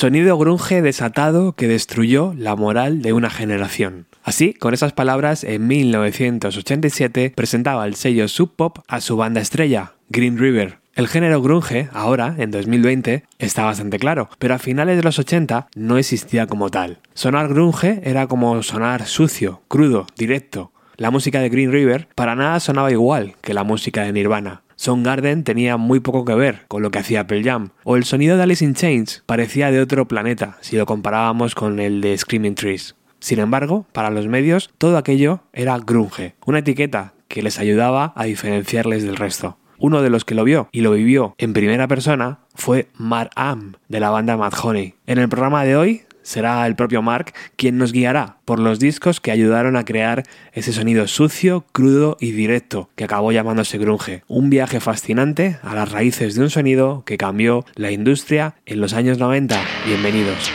Sonido grunge desatado que destruyó la moral de una generación. Así, con esas palabras, en 1987 presentaba el sello Sub Pop a su banda estrella, Green River. El género grunge, ahora, en 2020, está bastante claro, pero a finales de los 80 no existía como tal. Sonar grunge era como sonar sucio, crudo, directo. La música de Green River para nada sonaba igual que la música de Nirvana. Soundgarden tenía muy poco que ver con lo que hacía Pearl Jam, o el sonido de Alice in Chains parecía de otro planeta si lo comparábamos con el de Screaming Trees. Sin embargo, para los medios, todo aquello era grunge, una etiqueta que les ayudaba a diferenciarles del resto. Uno de los que lo vio y lo vivió en primera persona fue Mark Am, de la banda Mad Honey. En el programa de hoy será el propio Mark quien nos guiará por los discos que ayudaron a crear ese sonido sucio, crudo y directo que acabó llamándose grunge. Un viaje fascinante a las raíces de un sonido que cambió la industria en los años 90. Bienvenidos.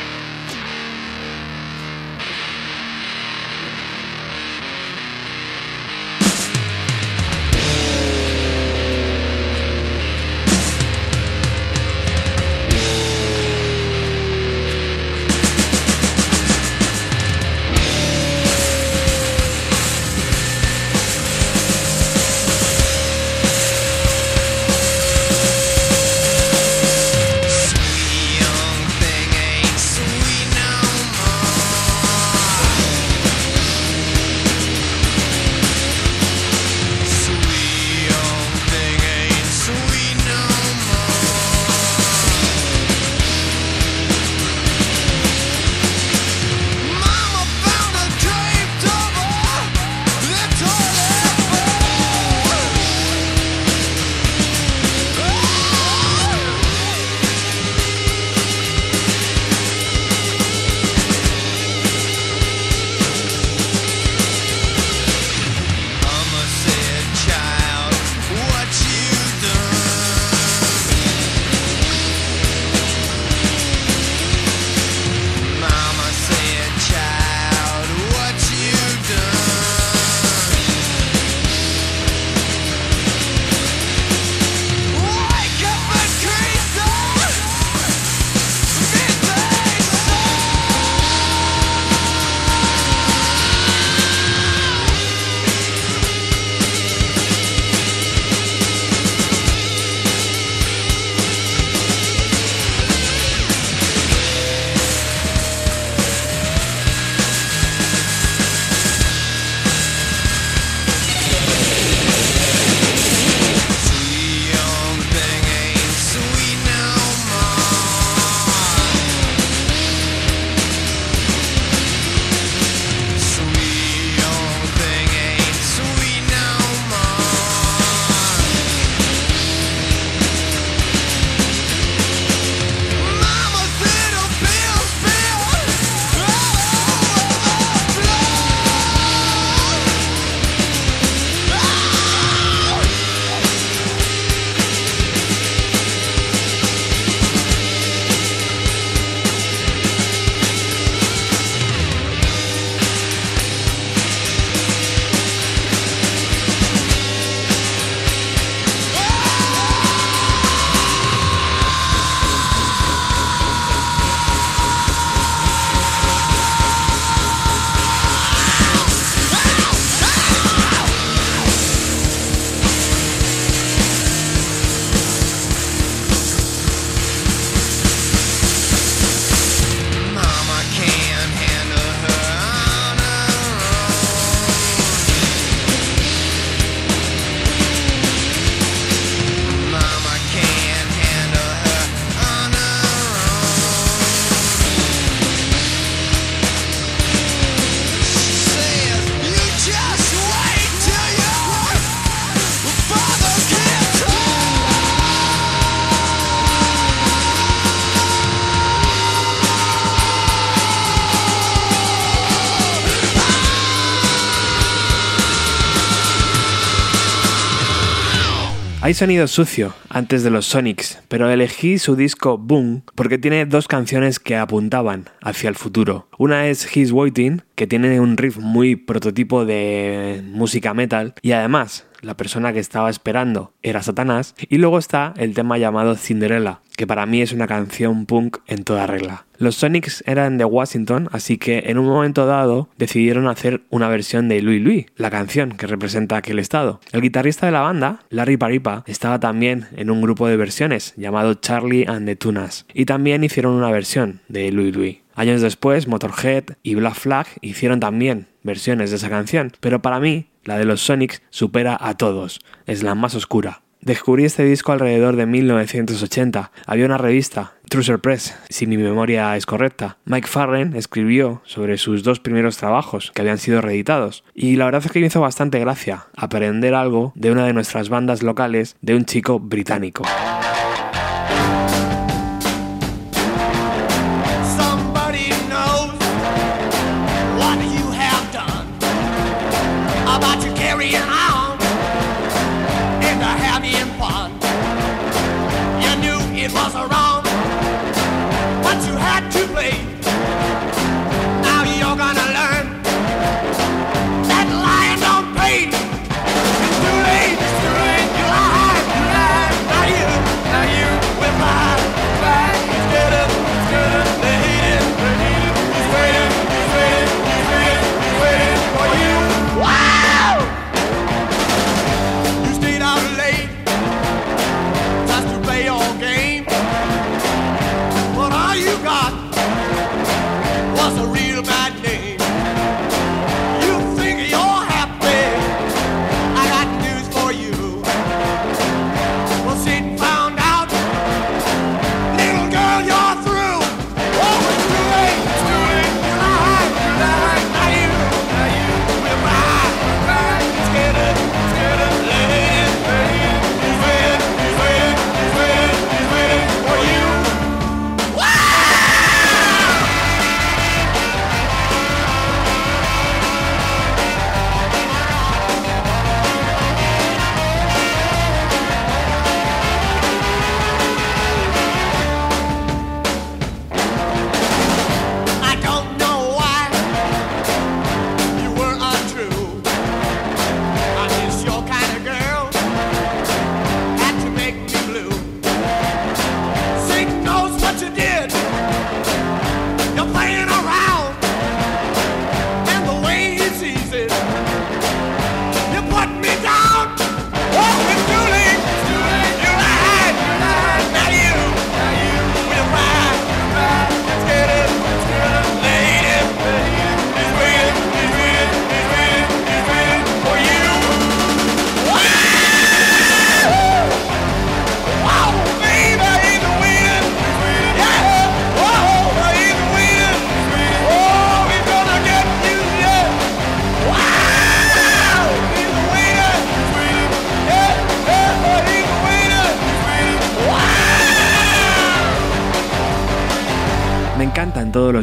Sonido sucio antes de los Sonics, pero elegí su disco Boom porque tiene dos canciones que apuntaban hacia el futuro. Una es He's Waiting, que tiene un riff muy prototipo de música metal, y además la persona que estaba esperando era Satanás. Y luego está el tema llamado Cinderella, que para mí es una canción punk en toda regla. Los Sonics eran de Washington, así que en un momento dado decidieron hacer una versión de Louis Louis, la canción que representa aquel estado. El guitarrista de la banda, Larry Paripa, estaba también en un grupo de versiones llamado Charlie and the Tunas, y también hicieron una versión de Louis Louis. Años después, Motorhead y Black Flag hicieron también versiones de esa canción, pero para mí, la de los Sonics supera a todos, es la más oscura. Descubrí este disco alrededor de 1980. Había una revista, Truser Press, si mi memoria es correcta. Mike Farren escribió sobre sus dos primeros trabajos que habían sido reeditados. Y la verdad es que me hizo bastante gracia aprender algo de una de nuestras bandas locales de un chico británico.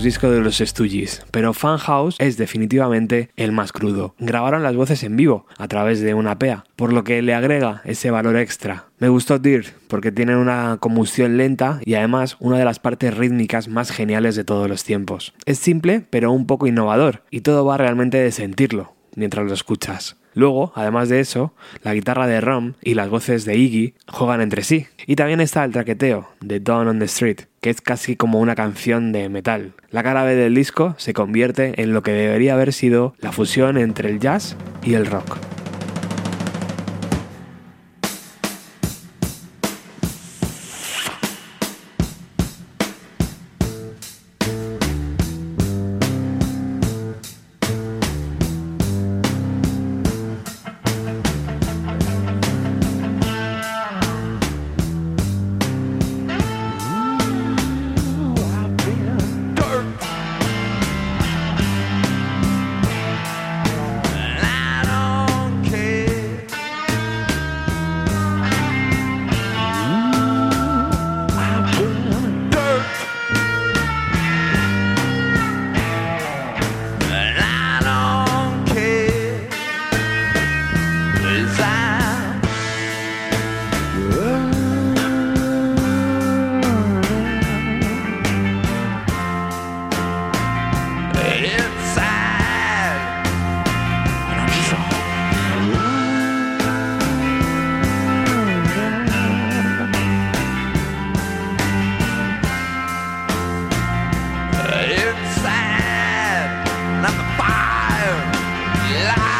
Discos de los Stooges, pero Funhouse es definitivamente el más crudo. Grabaron las voces en vivo a través de una PEA, por lo que le agrega ese valor extra. Me gustó Dirt porque tiene una combustión lenta y además una de las partes rítmicas más geniales de todos los tiempos. Es simple pero un poco innovador y todo va realmente de sentirlo mientras lo escuchas. Luego, además de eso, la guitarra de Rom y las voces de Iggy juegan entre sí. Y también está el traqueteo de Dawn on the Street, que es casi como una canción de metal. La cara B del disco se convierte en lo que debería haber sido la fusión entre el jazz y el rock. live.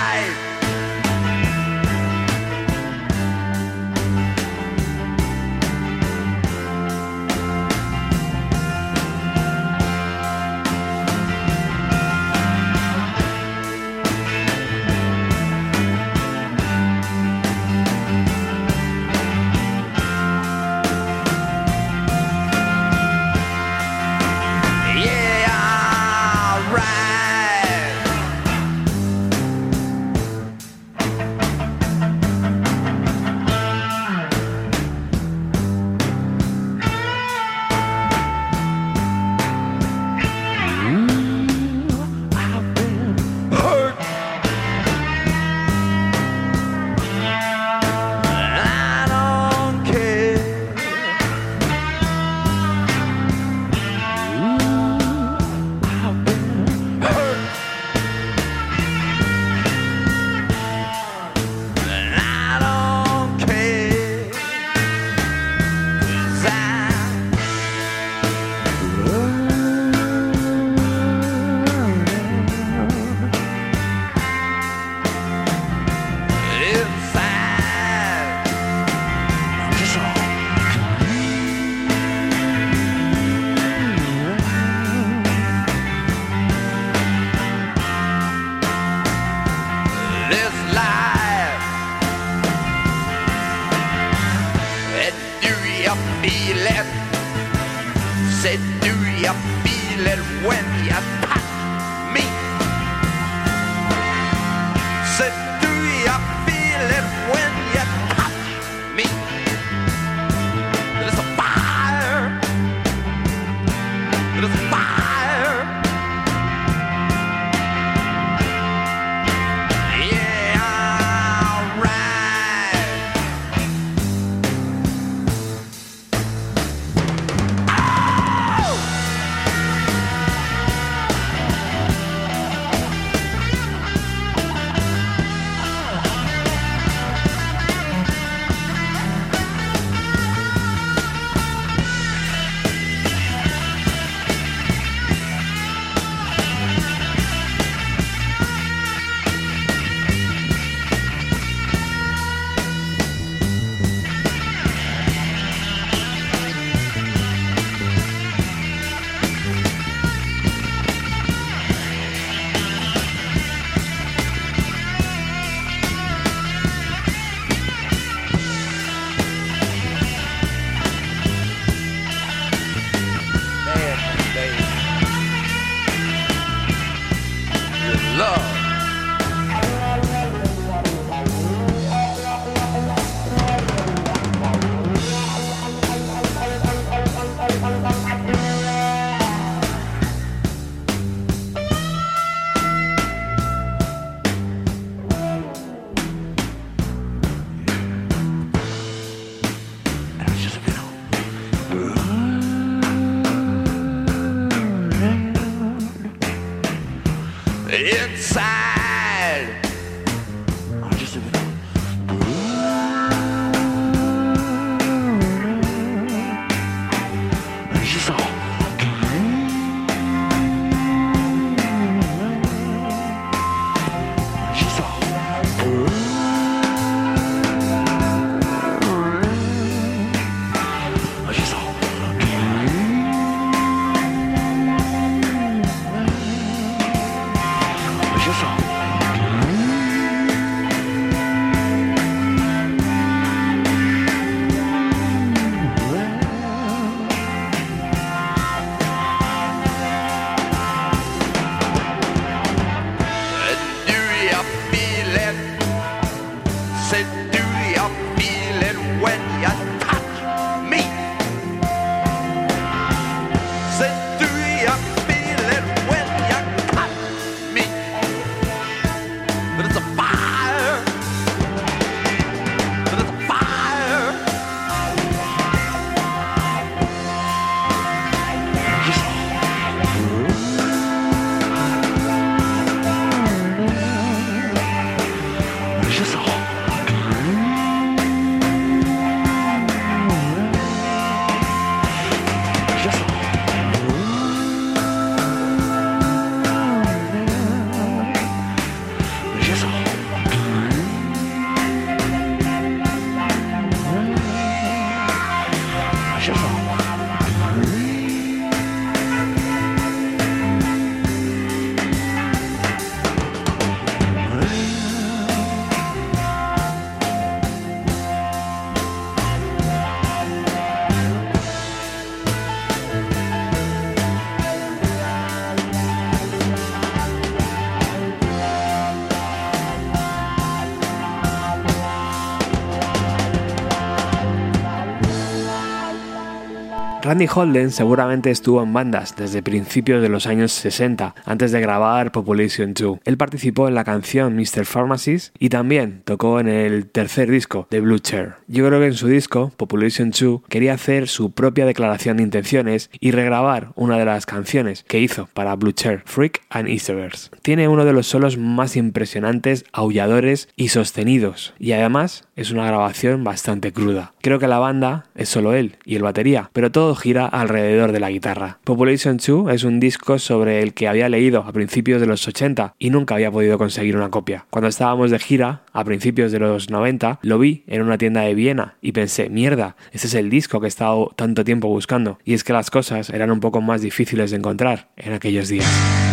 Randy Holden seguramente estuvo en bandas desde principios de los años 60, antes de grabar Population 2. Él participó en la canción Mr. Pharmacist y también tocó en el tercer disco de Blue Chair. Yo creo que en su disco, Population 2, quería hacer su propia declaración de intenciones y regrabar una de las canciones que hizo para Blue Chair, Freak and Icebergs. Tiene uno de los solos más impresionantes, aulladores y sostenidos, y además es una grabación bastante cruda. Creo que la banda es solo él y el batería, pero todo gira alrededor de la guitarra. Population 2 es un disco sobre el que había leído a principios de los 80 y nunca había podido conseguir una copia. Cuando estábamos de gira, a principios de los 90, lo vi en una tienda de Viena y pensé, mierda, este es el disco que he estado tanto tiempo buscando. Y es que las cosas eran un poco más difíciles de encontrar en aquellos días.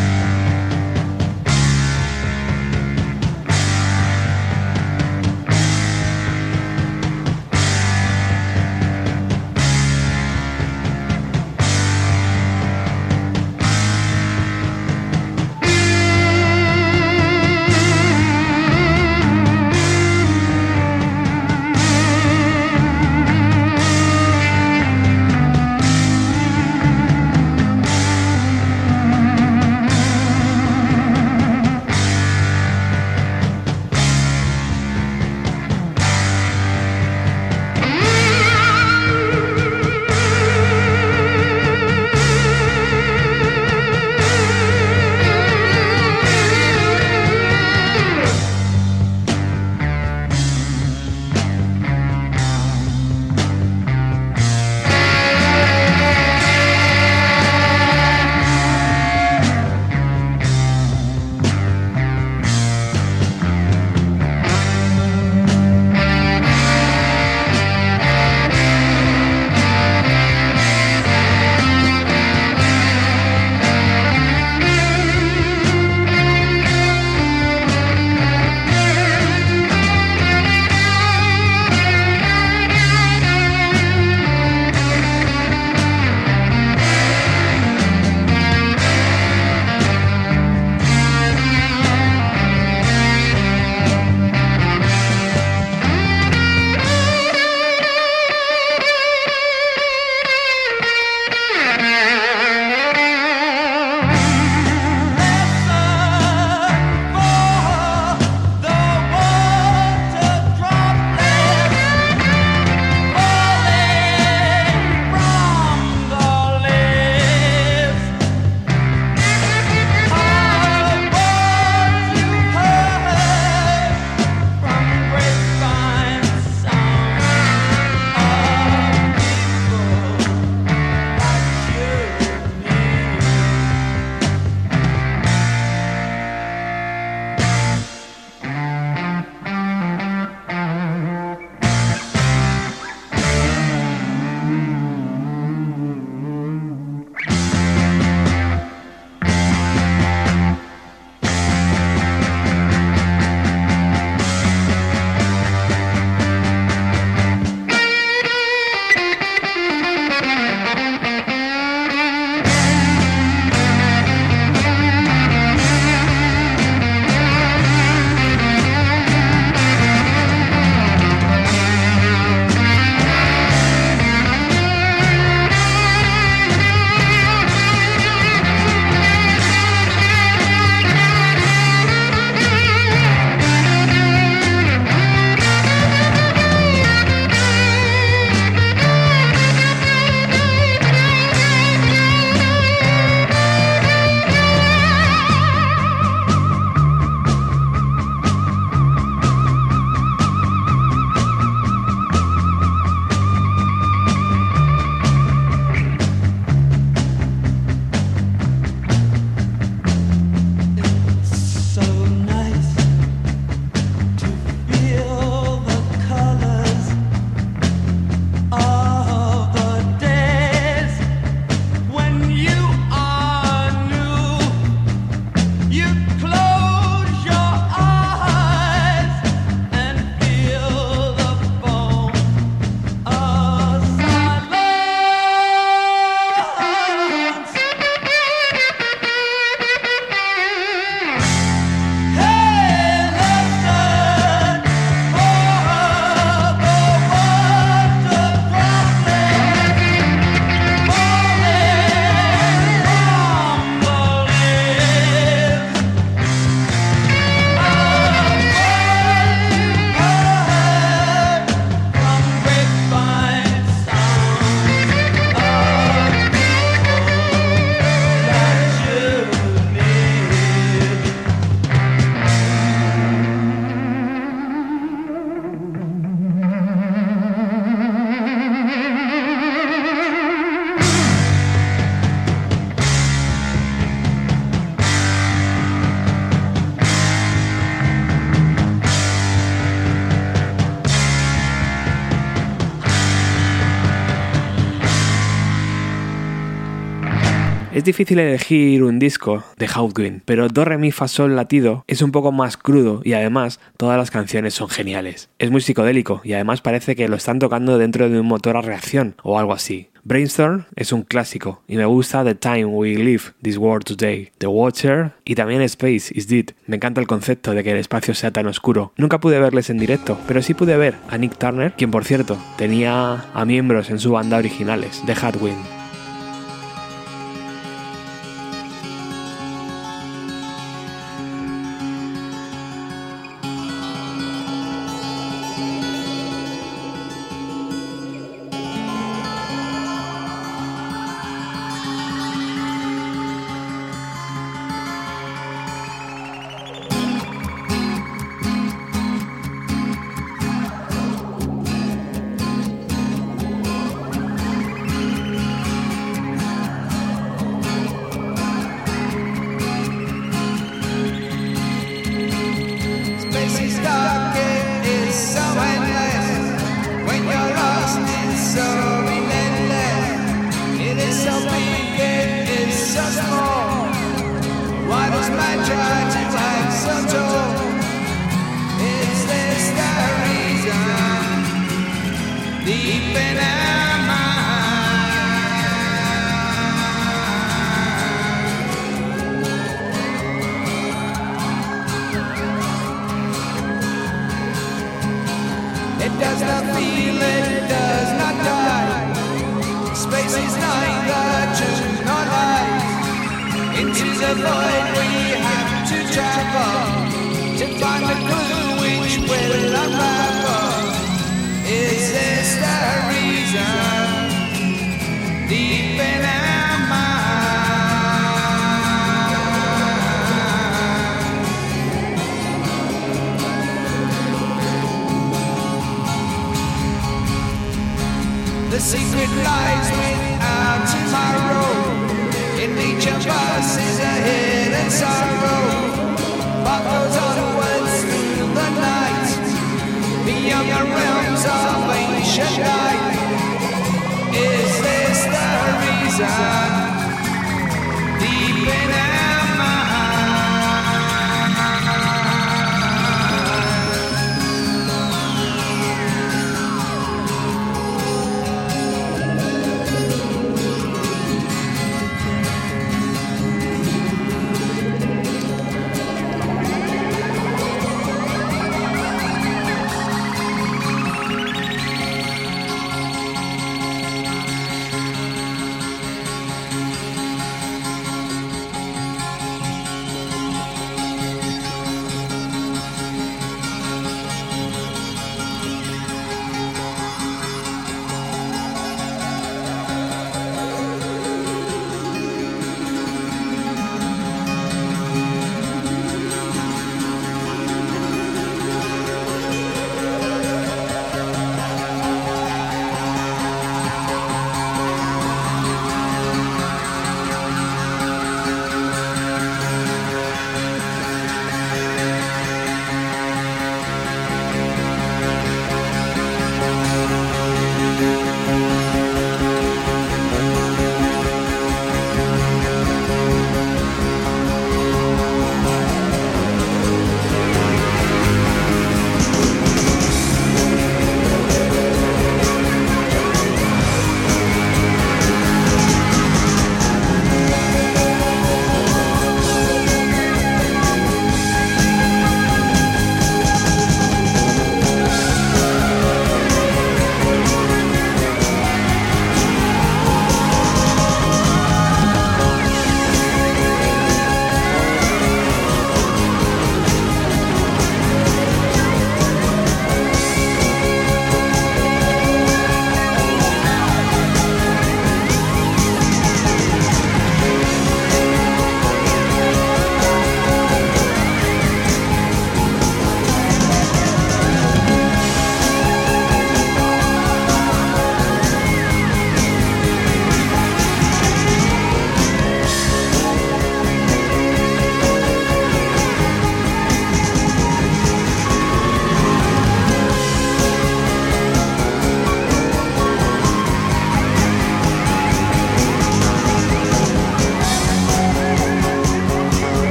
Difícil elegir un disco de Hawkwind, pero Do Re Mi Fa Sol Latido es un poco más crudo y además todas las canciones son geniales. Es muy psicodélico y además parece que lo están tocando dentro de un motor a reacción o algo así. Brainstorm es un clásico y me gusta The Time We Live This World Today, The Watcher y también Space Is Dead. Me encanta el concepto de que el espacio sea tan oscuro. Nunca pude verles en directo, pero sí pude ver a Nick Turner, quien por cierto tenía a miembros en su banda originales, The Hatwind.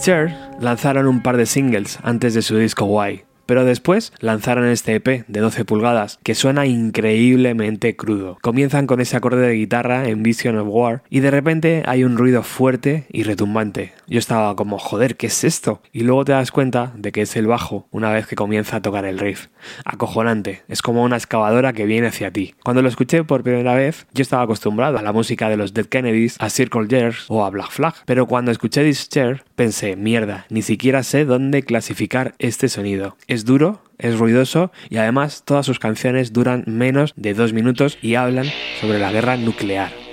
Chair lanzaron un par de singles antes de su disco Why, pero después lanzaron este EP de 12 pulgadas que suena increíblemente crudo. Comienzan con ese acorde de guitarra en Vision of War y de repente hay un ruido fuerte y retumbante. Yo estaba como, joder, ¿qué es esto? Y luego te das cuenta de que es el bajo una vez que comienza a tocar el riff. Acojonante, es como una excavadora que viene hacia ti. Cuando lo escuché por primera vez, yo estaba acostumbrado a la música de los Dead Kennedys, a Circle Jerks o a Black Flag, pero cuando escuché This Chair pensé, mierda, ni siquiera sé dónde clasificar este sonido. Es duro, es ruidoso y además todas sus canciones duran menos de dos minutos y hablan sobre la guerra nuclear.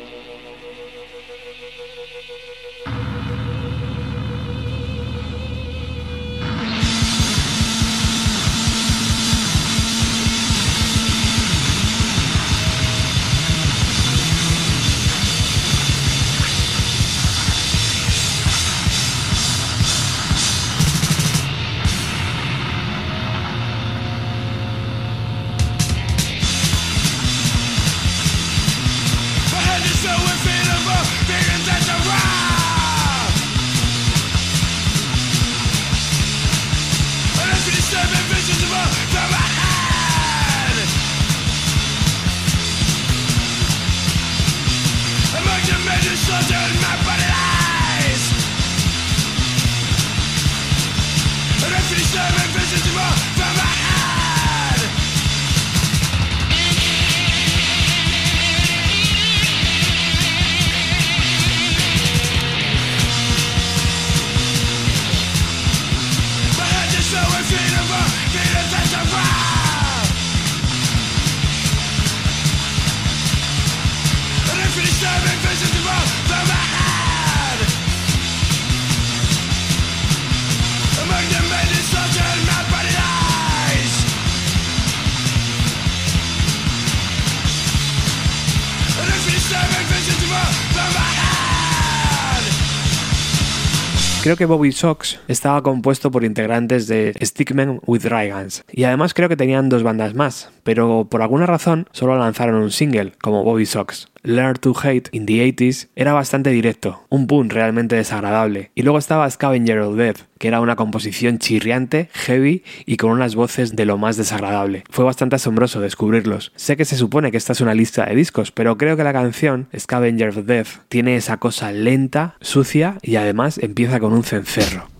Creo que Bobby Sox estaba compuesto por integrantes de Stickman with Rygans y además creo que tenían dos bandas más, pero por alguna razón solo lanzaron un single como Bobby Sox. Learn to Hate in the 80s era bastante directo, un punk realmente desagradable. Y luego estaba Scavenger of Death, que era una composición chirriante, heavy y con unas voces de lo más desagradable. Fue bastante asombroso descubrirlos. Sé que se supone que esta es una lista de discos, pero creo que la canción Scavenger of Death tiene esa cosa lenta, sucia y además empieza con un cencerro.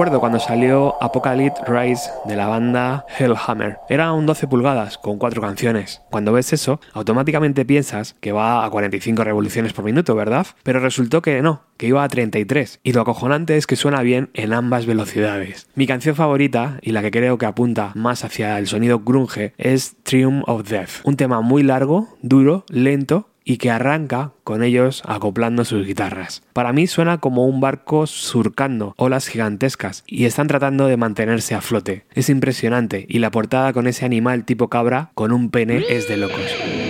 Recuerdo cuando salió Apocalypse Rise de la banda Hellhammer. Era un 12 pulgadas con cuatro canciones. Cuando ves eso, automáticamente piensas que va a 45 revoluciones por minuto, ¿verdad? Pero resultó que no, que iba a 33. Y lo acojonante es que suena bien en ambas velocidades. Mi canción favorita, y la que creo que apunta más hacia el sonido grunge, es Triumph of Death. Un tema muy largo, duro, lento y que arranca con ellos acoplando sus guitarras. Para mí suena como un barco surcando olas gigantescas y están tratando de mantenerse a flote. Es impresionante y la portada con ese animal tipo cabra con un pene es de locos.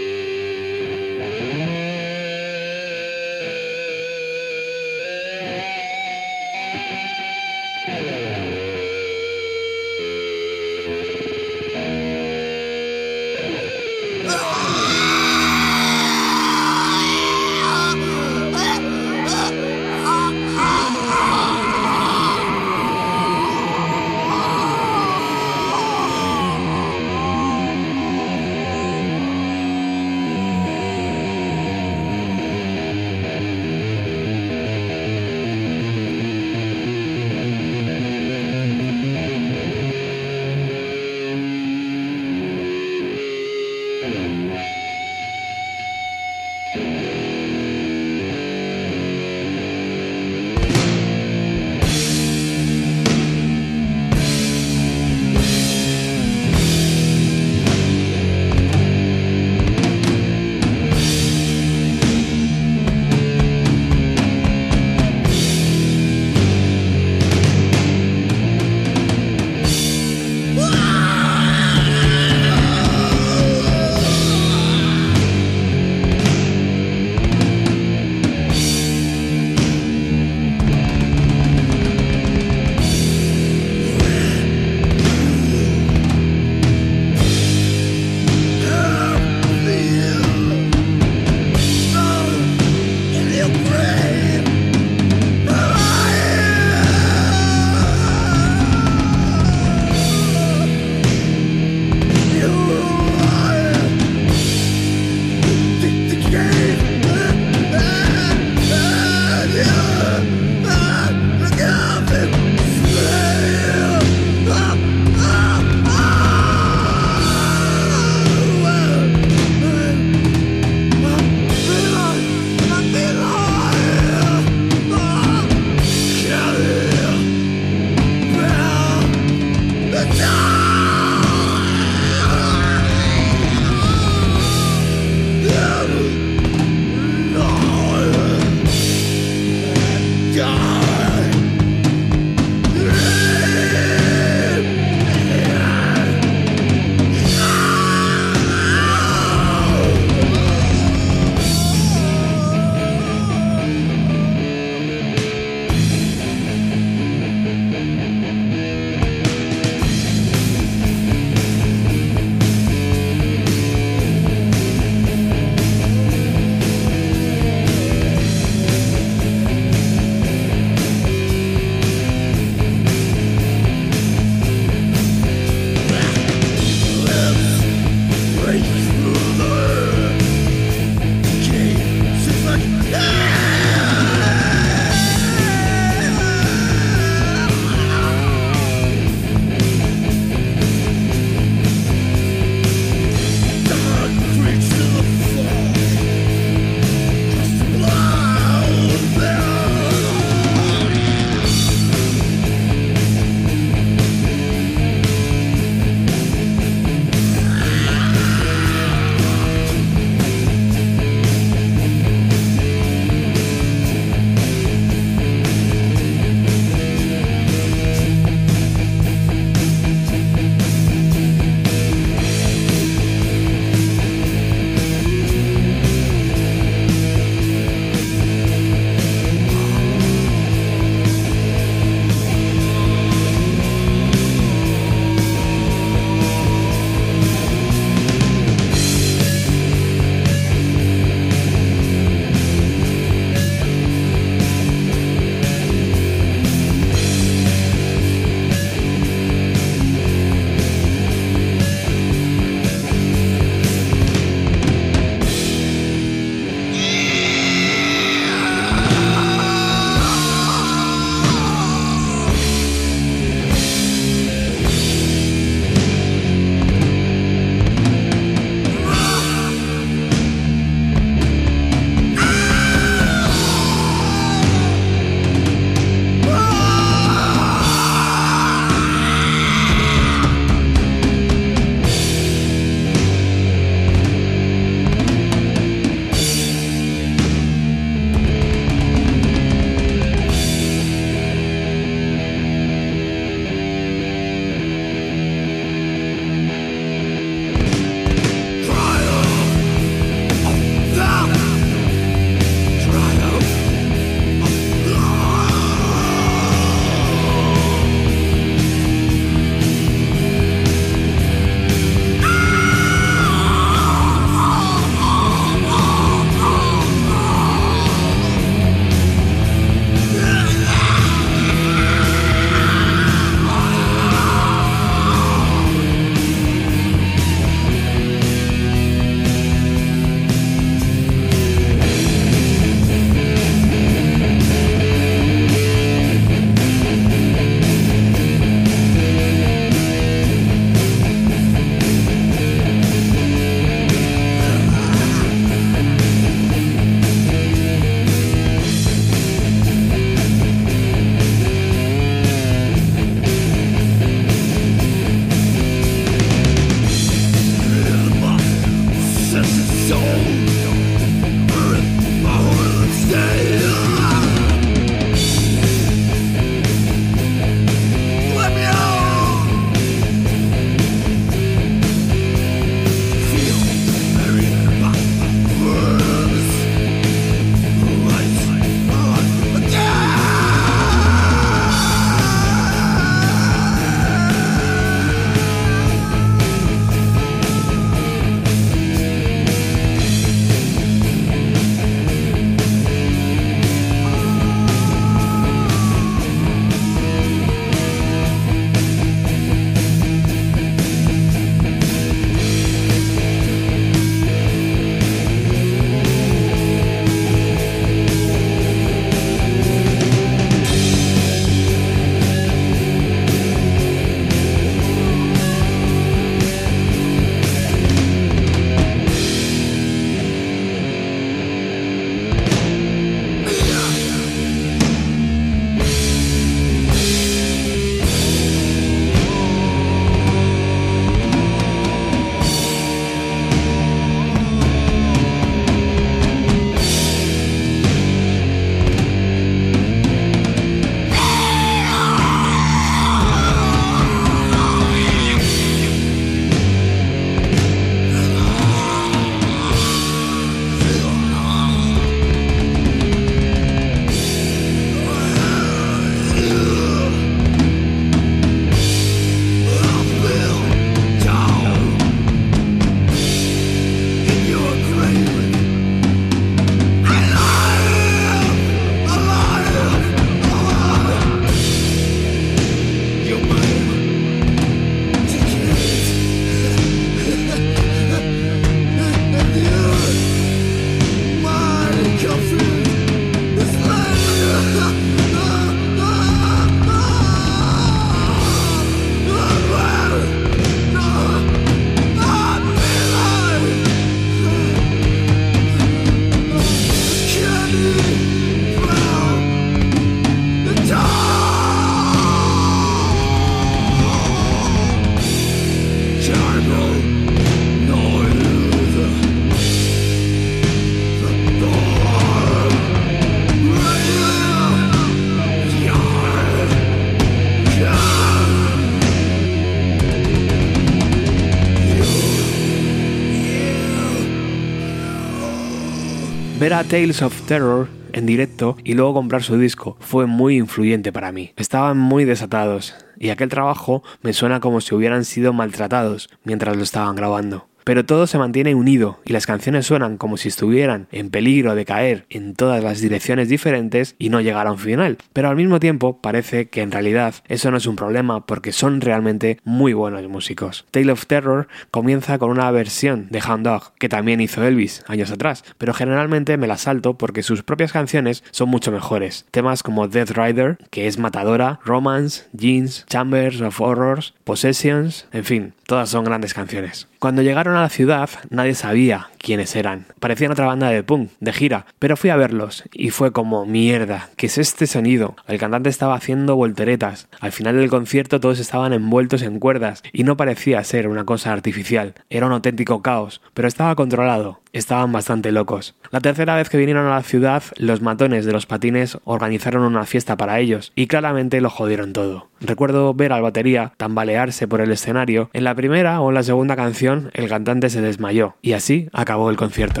Tales of Terror en directo y luego comprar su disco fue muy influyente para mí. Estaban muy desatados y aquel trabajo me suena como si hubieran sido maltratados mientras lo estaban grabando pero todo se mantiene unido y las canciones suenan como si estuvieran en peligro de caer en todas las direcciones diferentes y no llegar a un final. Pero al mismo tiempo parece que en realidad eso no es un problema porque son realmente muy buenos músicos. Tale of Terror comienza con una versión de Hound Dog que también hizo Elvis años atrás, pero generalmente me la salto porque sus propias canciones son mucho mejores. Temas como Death Rider, que es matadora, Romance, Jeans, Chambers of Horrors, Possessions, en fin, todas son grandes canciones. Cuando llegaron a la ciudad, nadie sabía quiénes eran. Parecían otra banda de punk, de gira, pero fui a verlos y fue como, mierda, ¿qué es este sonido? El cantante estaba haciendo volteretas. Al final del concierto todos estaban envueltos en cuerdas y no parecía ser una cosa artificial. Era un auténtico caos, pero estaba controlado. Estaban bastante locos. La tercera vez que vinieron a la ciudad, los matones de los patines organizaron una fiesta para ellos y claramente lo jodieron todo. Recuerdo ver al batería tambalearse por el escenario. En la primera o en la segunda canción, el cantante se desmayó y así acabó el concierto.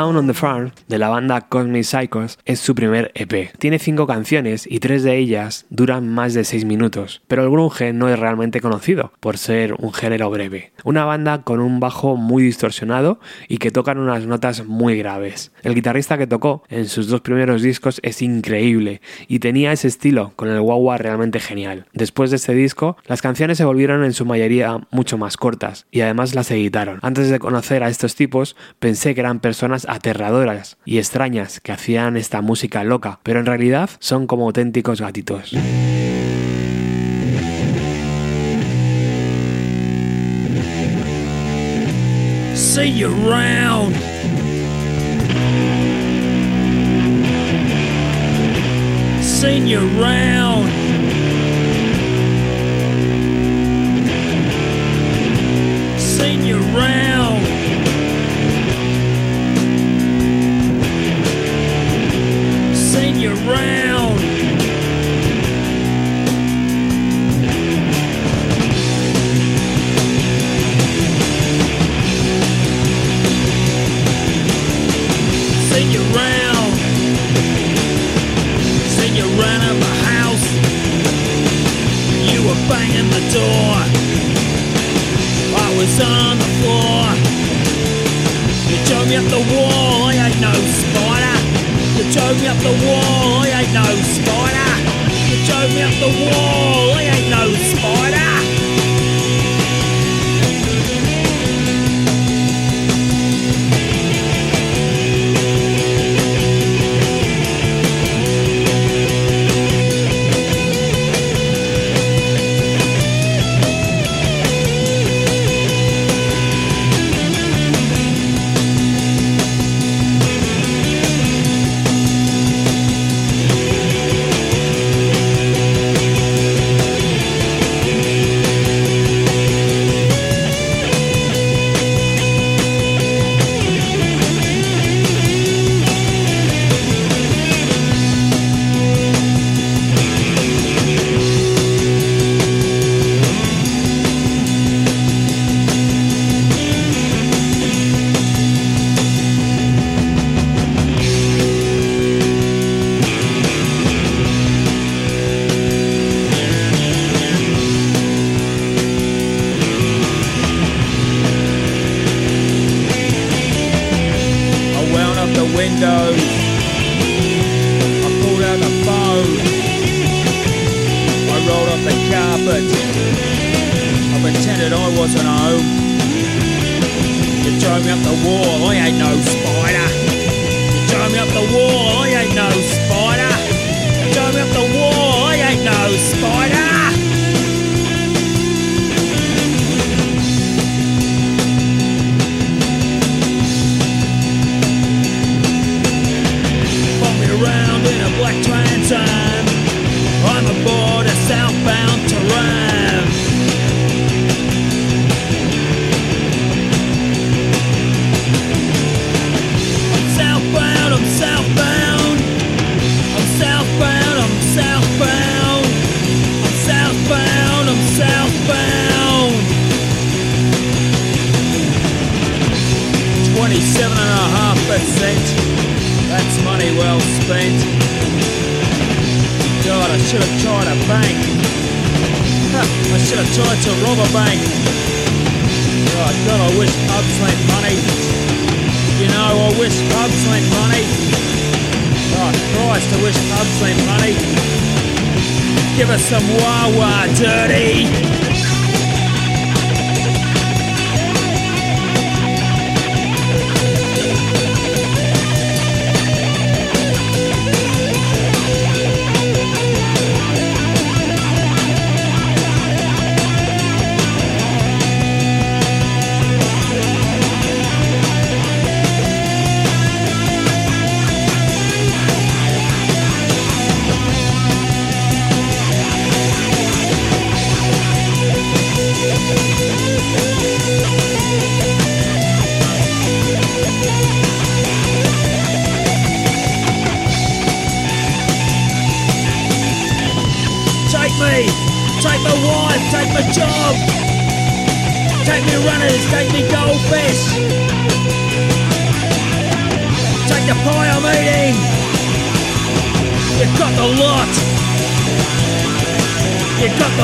Down on the Farm de la banda Cosmic Psychos es su primer EP. Tiene cinco canciones y tres de ellas duran más de seis minutos, pero el grunge no es realmente conocido por ser un género breve. Una banda con un bajo muy distorsionado y que tocan unas notas muy graves. El guitarrista que tocó en sus dos primeros discos es increíble y tenía ese estilo con el wah realmente genial. Después de este disco, las canciones se volvieron en su mayoría mucho más cortas y además las editaron. Antes de conocer a estos tipos, pensé que eran personas aterradoras y extrañas que hacían esta música loca, pero en realidad son como auténticos gatitos. Door. I was on the floor. You drove me up the wall, I ain't no spider. You drove me up the wall, I ain't no spider. You drove me up the wall, I ain't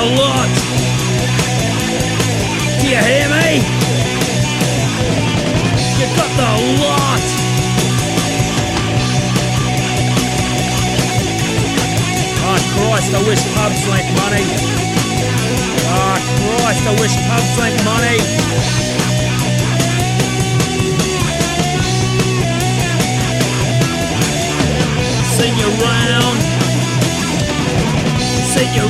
The lot. Do you hear me? You got the lot. Oh Christ, I wish pubs lent money. Oh Christ, I wish pubs lent money. Sing you round. Sing you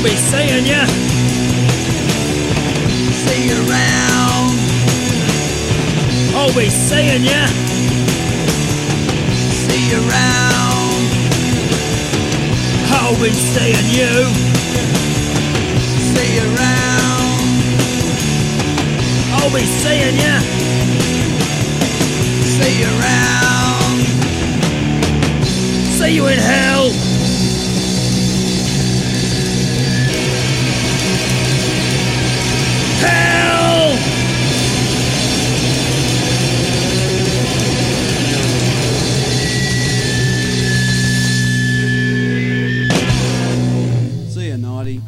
I'll be seeing ya. See you around. I'll be seeing ya. See you around. I'll be seeing you. See you around. I'll be seeing ya. See you around. See you in hell. Hell!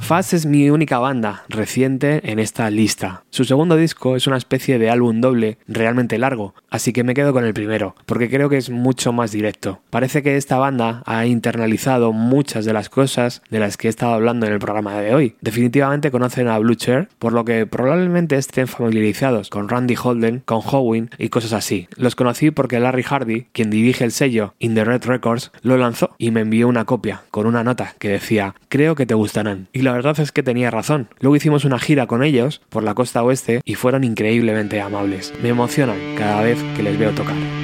Fast es mi única banda reciente en esta lista. Su segundo disco es una especie de álbum doble realmente largo, así que me quedo con el primero, porque creo que es mucho más directo. Parece que esta banda ha internalizado muchas de las cosas de las que he estado hablando en el programa de hoy. Definitivamente conocen a Blue Chair, por lo que probablemente estén familiarizados con Randy Holden, con Howen y cosas así. Los conocí porque Larry Hardy, quien dirige el sello In the Red Records, lo lanzó y me envió una copia con una nota que decía, creo que te gustarán. Y verdad es que tenía razón. Luego hicimos una gira con ellos por la costa oeste y fueron increíblemente amables. Me emocionan cada vez que les veo tocar.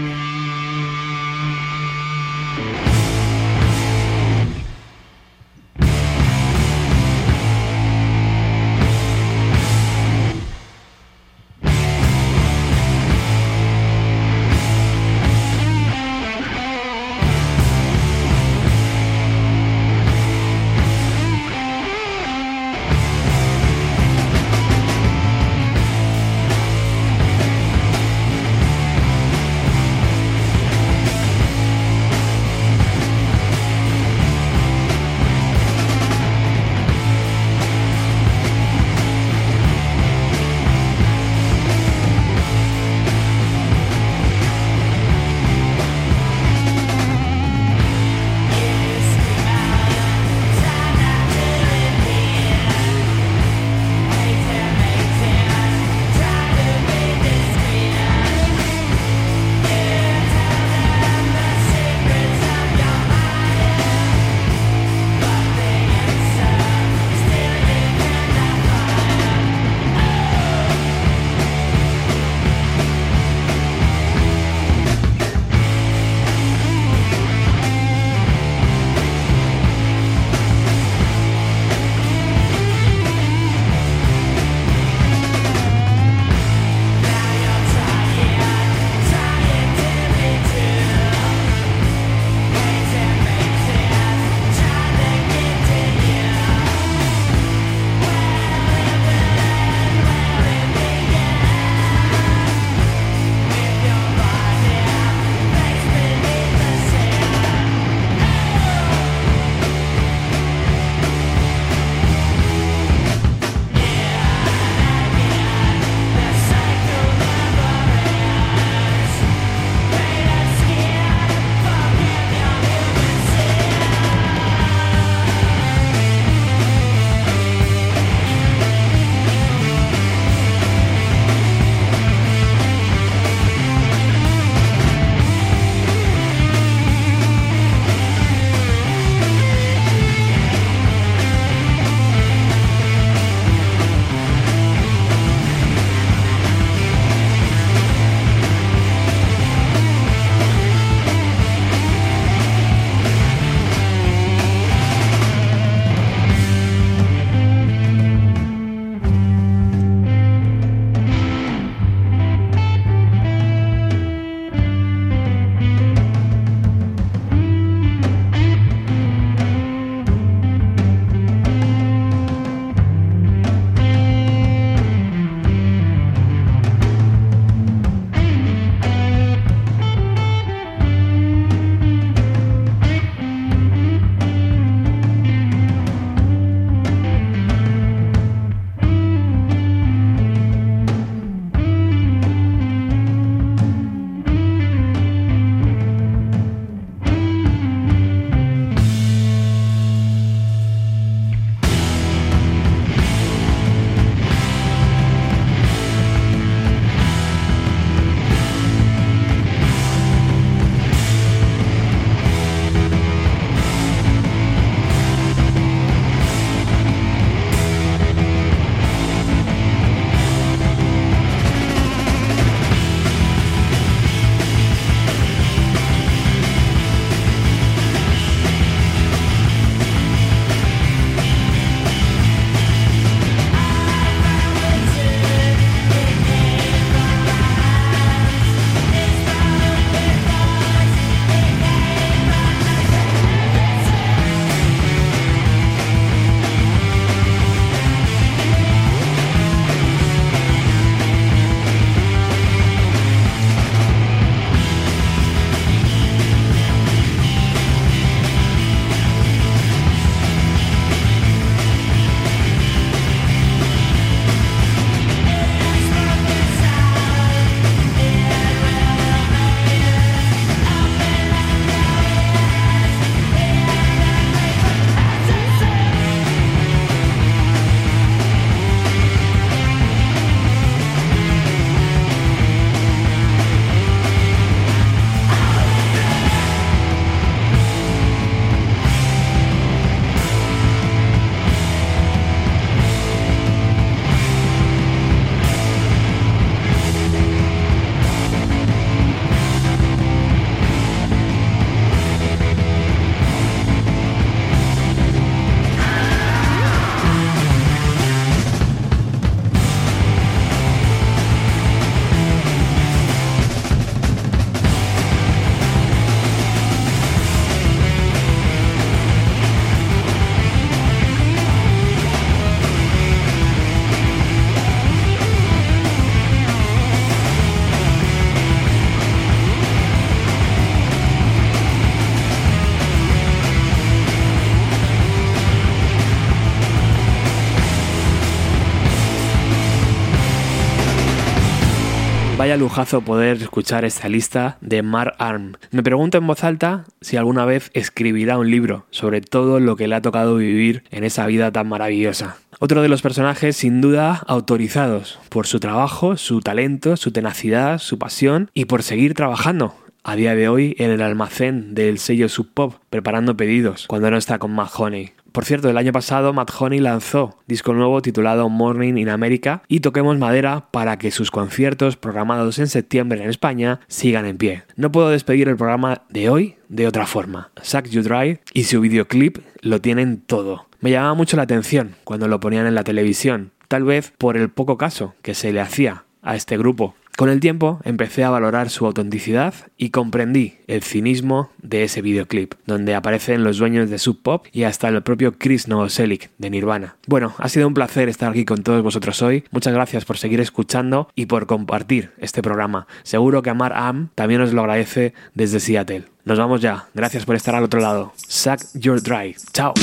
Vaya lujazo poder escuchar esta lista de Mar Arm. Me pregunto en voz alta si alguna vez escribirá un libro sobre todo lo que le ha tocado vivir en esa vida tan maravillosa. Otro de los personajes sin duda autorizados por su trabajo, su talento, su tenacidad, su pasión y por seguir trabajando a día de hoy en el almacén del sello Sub Pop preparando pedidos cuando no está con Mad Honey. Por cierto, el año pasado Matt Honey lanzó disco nuevo titulado Morning in America y toquemos madera para que sus conciertos programados en septiembre en España sigan en pie. No puedo despedir el programa de hoy de otra forma. Suck You Dry y su videoclip lo tienen todo. Me llamaba mucho la atención cuando lo ponían en la televisión, tal vez por el poco caso que se le hacía a este grupo. Con el tiempo empecé a valorar su autenticidad y comprendí el cinismo de ese videoclip, donde aparecen los dueños de Sub Pop y hasta el propio Chris Novoselic de Nirvana. Bueno, ha sido un placer estar aquí con todos vosotros hoy. Muchas gracias por seguir escuchando y por compartir este programa. Seguro que Amar Am también os lo agradece desde Seattle. Nos vamos ya. Gracias por estar al otro lado. Suck your dry. Chao.